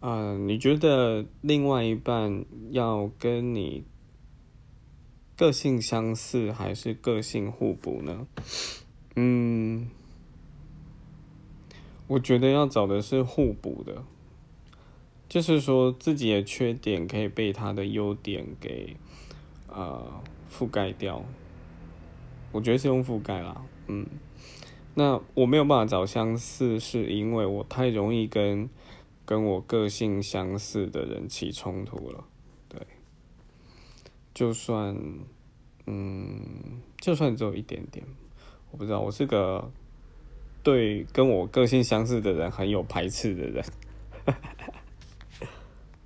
啊，你觉得另外一半要跟你个性相似，还是个性互补呢？嗯，我觉得要找的是互补的，就是说自己的缺点可以被他的优点给呃覆盖掉。我觉得是用覆盖啦，嗯。那我没有办法找相似，是因为我太容易跟跟我个性相似的人起冲突了。对，就算嗯，就算只有一点点，我不知道，我是个对跟我个性相似的人很有排斥的人。